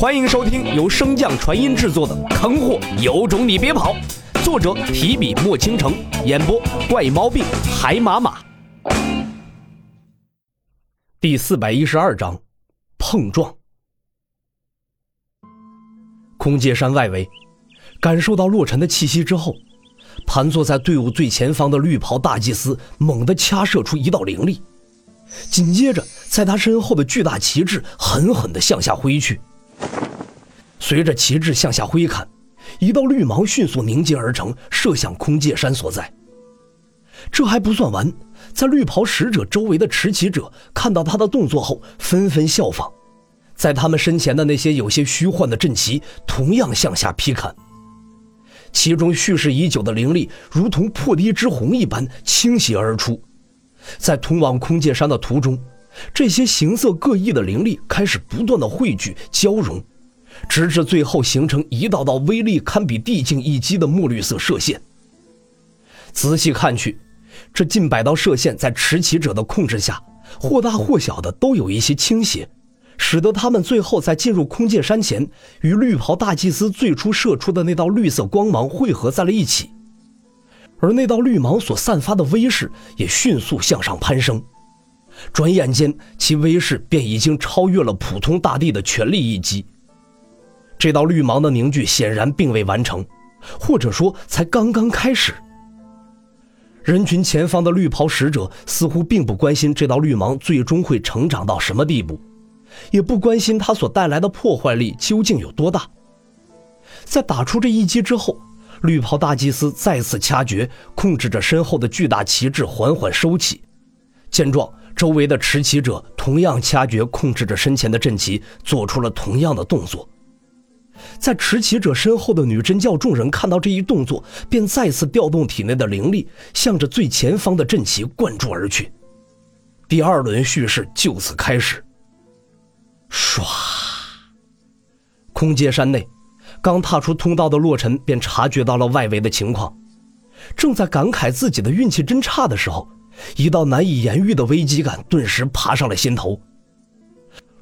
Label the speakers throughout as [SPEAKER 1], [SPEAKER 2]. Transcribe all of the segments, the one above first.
[SPEAKER 1] 欢迎收听由升降传音制作的《坑货有种你别跑》，作者提笔墨倾城，演播怪毛病海马马。第四百一十二章，碰撞。空界山外围，感受到洛尘的气息之后，盘坐在队伍最前方的绿袍大祭司猛地掐射出一道灵力，紧接着，在他身后的巨大旗帜狠狠地向下挥去。随着旗帜向下挥砍，一道绿芒迅速凝结而成，射向空界山所在。这还不算完，在绿袍使者周围的持旗者看到他的动作后，纷纷效仿，在他们身前的那些有些虚幻的阵旗同样向下劈砍。其中蓄势已久的灵力如同破堤之洪一般倾泻而出，在通往空界山的途中，这些形色各异的灵力开始不断的汇聚交融。直至最后形成一道道威力堪比地境一击的墨绿色射线。仔细看去，这近百道射线在持旗者的控制下，或大或小的都有一些倾斜，使得他们最后在进入空界山前，与绿袍大祭司最初射出的那道绿色光芒汇合在了一起。而那道绿芒所散发的威势也迅速向上攀升，转眼间其威势便已经超越了普通大帝的全力一击。这道绿芒的凝聚显然并未完成，或者说才刚刚开始。人群前方的绿袍使者似乎并不关心这道绿芒最终会成长到什么地步，也不关心它所带来的破坏力究竟有多大。在打出这一击之后，绿袍大祭司再次掐诀，控制着身后的巨大旗帜缓缓收起。见状，周围的持旗者同样掐诀，控制着身前的阵旗，做出了同样的动作。在持旗者身后的女真教众人看到这一动作，便再次调动体内的灵力，向着最前方的阵旗灌注而去。第二轮蓄势就此开始。唰！空界山内，刚踏出通道的洛尘便察觉到了外围的情况，正在感慨自己的运气真差的时候，一道难以言喻的危机感顿时爬上了心头。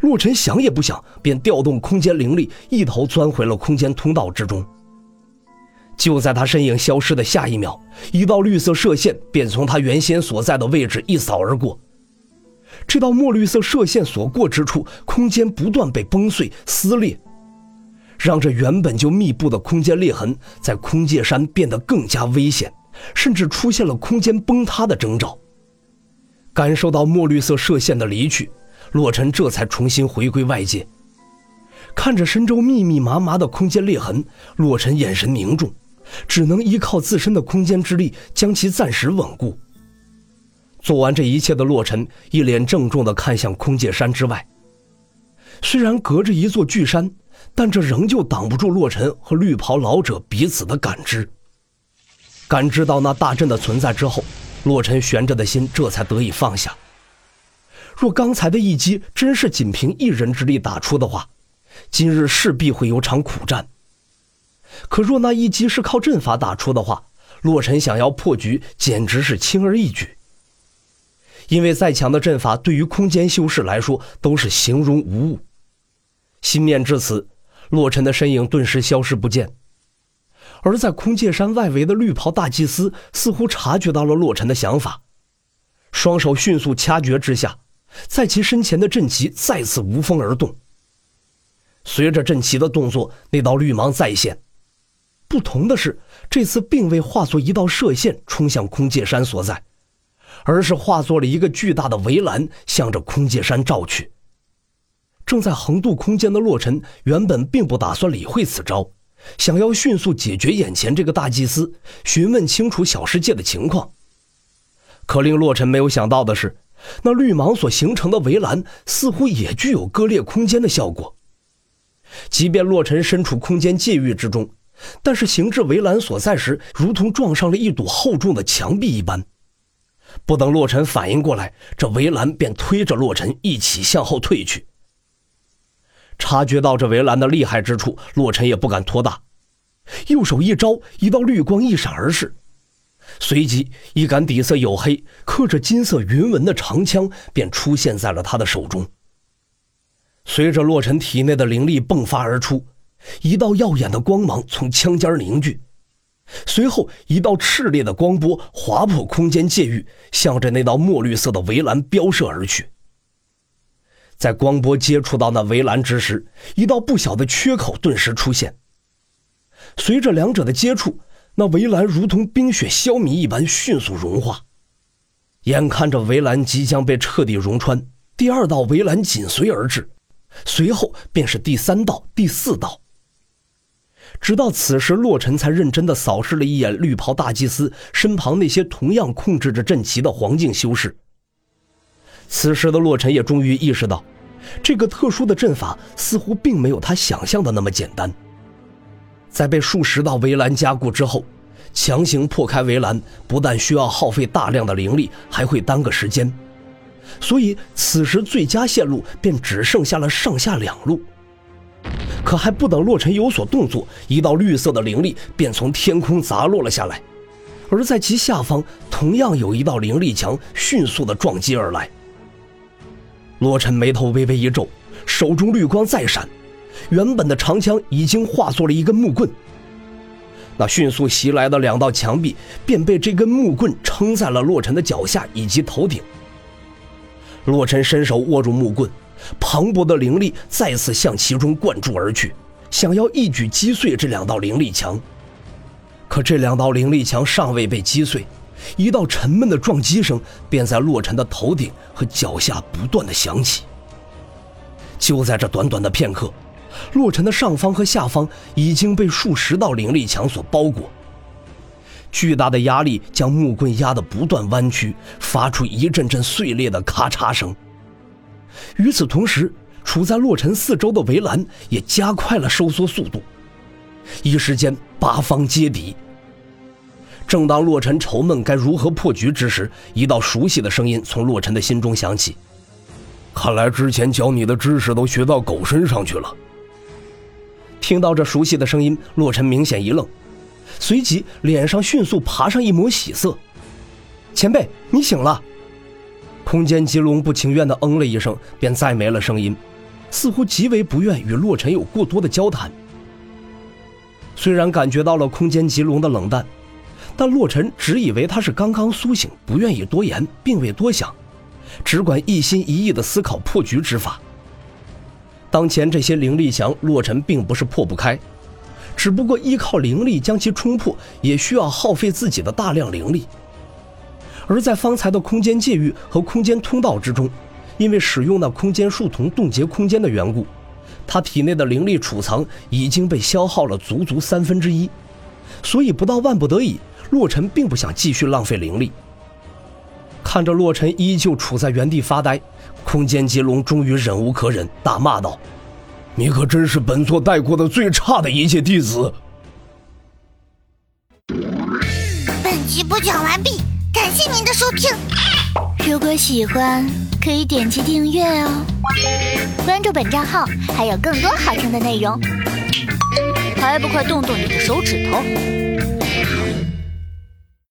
[SPEAKER 1] 洛尘想也不想，便调动空间灵力，一头钻回了空间通道之中。就在他身影消失的下一秒，一道绿色射线便从他原先所在的位置一扫而过。这道墨绿色射线所过之处，空间不断被崩碎撕裂，让这原本就密布的空间裂痕在空界山变得更加危险，甚至出现了空间崩塌的征兆。感受到墨绿色射线的离去。洛尘这才重新回归外界，看着身周密密麻麻的空间裂痕，洛尘眼神凝重，只能依靠自身的空间之力将其暂时稳固。做完这一切的洛尘，一脸郑重地看向空界山之外。虽然隔着一座巨山，但这仍旧挡不住洛尘和绿袍老者彼此的感知。感知到那大阵的存在之后，洛尘悬着的心这才得以放下。若刚才的一击真是仅凭一人之力打出的话，今日势必会有场苦战。可若那一击是靠阵法打出的话，洛尘想要破局简直是轻而易举。因为再强的阵法对于空间修士来说都是形容无物。心念至此，洛尘的身影顿时消失不见。而在空界山外围的绿袍大祭司似乎察觉到了洛尘的想法，双手迅速掐诀之下。在其身前的阵旗再次无风而动。随着阵旗的动作，那道绿芒再现。不同的是，这次并未化作一道射线冲向空界山所在，而是化作了一个巨大的围栏，向着空界山照去。正在横渡空间的洛尘原本并不打算理会此招，想要迅速解决眼前这个大祭司，询问清楚小世界的情况。可令洛尘没有想到的是。那绿芒所形成的围栏似乎也具有割裂空间的效果。即便洛尘身处空间界域之中，但是行至围栏所在时，如同撞上了一堵厚重的墙壁一般。不等洛尘反应过来，这围栏便推着洛尘一起向后退去。察觉到这围栏的厉害之处，洛尘也不敢拖大，右手一招，一道绿光一闪而逝。随即，一杆底色黝黑、刻着金色云纹的长枪便出现在了他的手中。随着洛尘体内的灵力迸发而出，一道耀眼的光芒从枪尖凝聚，随后一道炽烈的光波划破空间界域，向着那道墨绿色的围栏飙射而去。在光波接触到那围栏之时，一道不小的缺口顿时出现。随着两者的接触，那围栏如同冰雪消弭一般迅速融化。眼看着围栏即将被彻底融穿，第二道围栏紧随而至，随后便是第三道、第四道。直到此时，洛尘才认真的扫视了一眼绿袍大祭司身旁那些同样控制着阵旗的黄境修士。此时的洛尘也终于意识到，这个特殊的阵法似乎并没有他想象的那么简单。在被数十道围栏加固之后，强行破开围栏，不但需要耗费大量的灵力，还会耽搁时间。所以此时最佳线路便只剩下了上下两路。可还不等洛尘有所动作，一道绿色的灵力便从天空砸落了下来，而在其下方同样有一道灵力墙迅速的撞击而来。洛尘眉头微微一皱，手中绿光再闪，原本的长枪已经化作了一根木棍。那迅速袭来的两道墙壁便被这根木棍撑在了洛尘的脚下以及头顶。洛尘伸手握住木棍，磅礴的灵力再次向其中灌注而去，想要一举击碎这两道灵力墙。可这两道灵力墙尚未被击碎。一道沉闷的撞击声便在洛尘的头顶和脚下不断的响起。就在这短短的片刻，洛尘的上方和下方已经被数十道灵力墙所包裹。巨大的压力将木棍压得不断弯曲，发出一阵阵碎裂的咔嚓声。与此同时，处在洛尘四周的围栏也加快了收缩速度，一时间八方皆敌。正当洛尘愁闷该如何破局之时，一道熟悉的声音从洛尘的心中响起：“
[SPEAKER 2] 看来之前教你的知识都学到狗身上去了。”
[SPEAKER 1] 听到这熟悉的声音，洛尘明显一愣，随即脸上迅速爬上一抹喜色：“前辈，你醒了！”空间吉龙不情愿地嗯了一声，便再没了声音，似乎极为不愿与洛尘有过多的交谈。虽然感觉到了空间吉龙的冷淡。但洛尘只以为他是刚刚苏醒，不愿意多言，并未多想，只管一心一意地思考破局之法。当前这些灵力墙，洛尘并不是破不开，只不过依靠灵力将其冲破，也需要耗费自己的大量灵力。而在方才的空间界域和空间通道之中，因为使用那空间树丛冻结空间的缘故，他体内的灵力储藏已经被消耗了足足三分之一，所以不到万不得已。洛尘并不想继续浪费灵力。看着洛尘依旧处在原地发呆，空间劫龙终于忍无可忍，大骂道：“
[SPEAKER 2] 你可真是本座带过的最差的一届弟子！”
[SPEAKER 3] 本集播讲完毕，感谢您的收听。
[SPEAKER 4] 如果喜欢，可以点击订阅哦，关注本账号还有更多好听的内容。还不快动动你的手指头！